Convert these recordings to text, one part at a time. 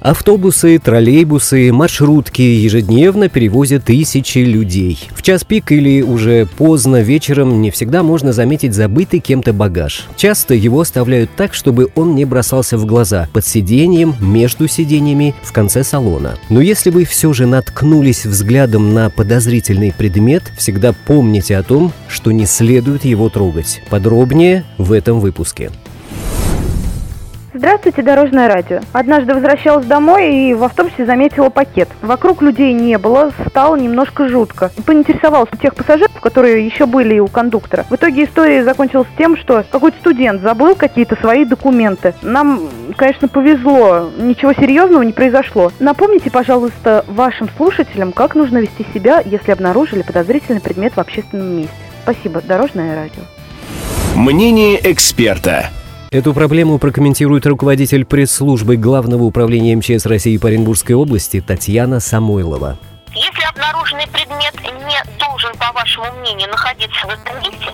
Автобусы, троллейбусы, маршрутки ежедневно перевозят тысячи людей. В час пик или уже поздно вечером не всегда можно заметить забытый кем-то багаж. Часто его оставляют так, чтобы он не бросался в глаза, под сиденьем, между сиденьями, в конце салона. Но если вы все же наткнулись взглядом на подозрительный предмет, всегда помните о том, что не следует его трогать. Подробнее в этом выпуске. Здравствуйте, Дорожное радио. Однажды возвращалась домой и в автобусе заметила пакет. Вокруг людей не было, стало немножко жутко. Поинтересовалась у тех пассажиров, которые еще были у кондуктора. В итоге история закончилась тем, что какой-то студент забыл какие-то свои документы. Нам, конечно, повезло, ничего серьезного не произошло. Напомните, пожалуйста, вашим слушателям, как нужно вести себя, если обнаружили подозрительный предмет в общественном месте. Спасибо, Дорожное радио. Мнение эксперта. Эту проблему прокомментирует руководитель пресс-службы Главного управления МЧС России по Оренбургской области Татьяна Самойлова. Если обнаруженный предмет не должен, по вашему мнению, находиться в этом месте,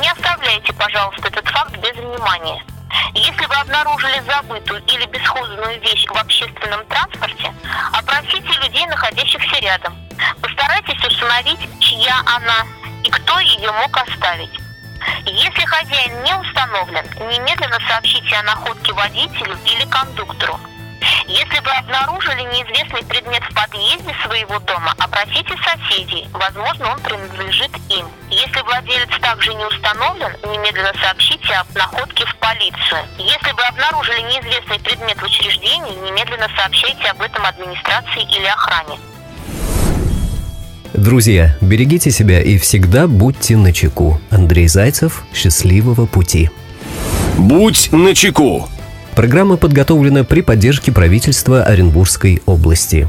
не оставляйте, пожалуйста, этот факт без внимания. Если вы обнаружили забытую или бесхозную вещь в общественном транспорте, опросите людей, находящихся рядом. Постарайтесь установить, чья она и кто ее мог оставить. Если хозяин не установлен, немедленно сообщите о находке водителю или кондуктору. Если вы обнаружили неизвестный предмет в подъезде своего дома, обратите соседей, возможно, он принадлежит им. Если владелец также не установлен, немедленно сообщите о находке в полицию. Если вы обнаружили неизвестный предмет в учреждении, немедленно сообщайте об этом администрации или охране. Друзья, берегите себя и всегда будьте начеку. Андрей Зайцев, счастливого пути. Будь начеку. Программа подготовлена при поддержке правительства Оренбургской области.